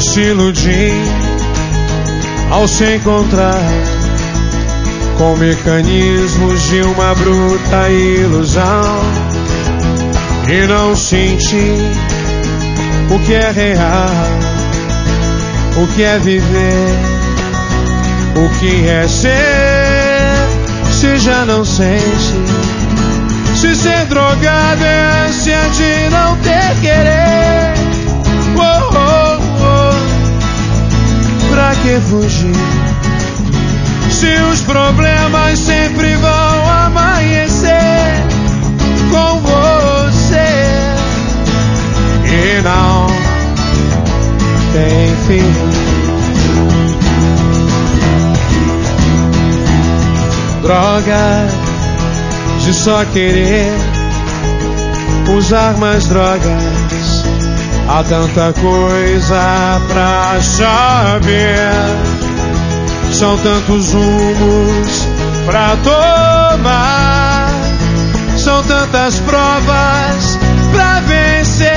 se iludir ao se encontrar com mecanismos de uma bruta ilusão e não sentir o que é real, o que é viver, o que é ser, se já não sente. Se ser drogado é ânsia de fugir? Se os problemas sempre vão amanhecer com você e não tem fim. Droga de só querer usar mais drogas. Há tanta coisa pra saber. São tantos rumos pra tomar. São tantas provas pra vencer.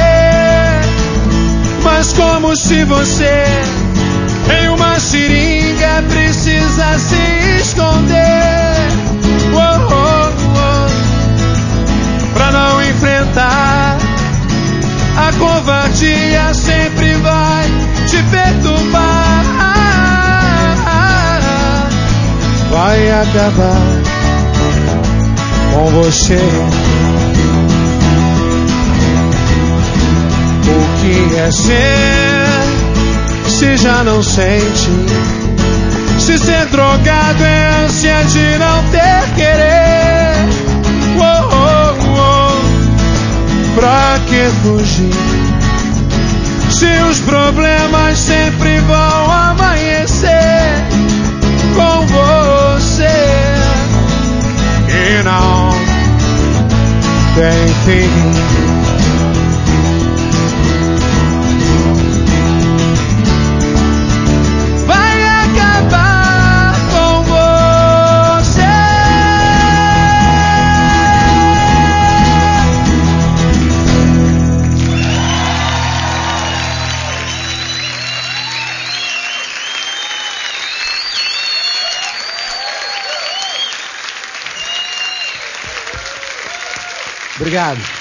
Mas como se você em uma seringa precisa se esconder. Covardia sempre vai te perturbar. Vai acabar com você. O que é ser se já não sente? Se ser drogado é ânsia de não ter querer. Os problemas sempre vão amanhecer com você e não tem fim. Obrigado.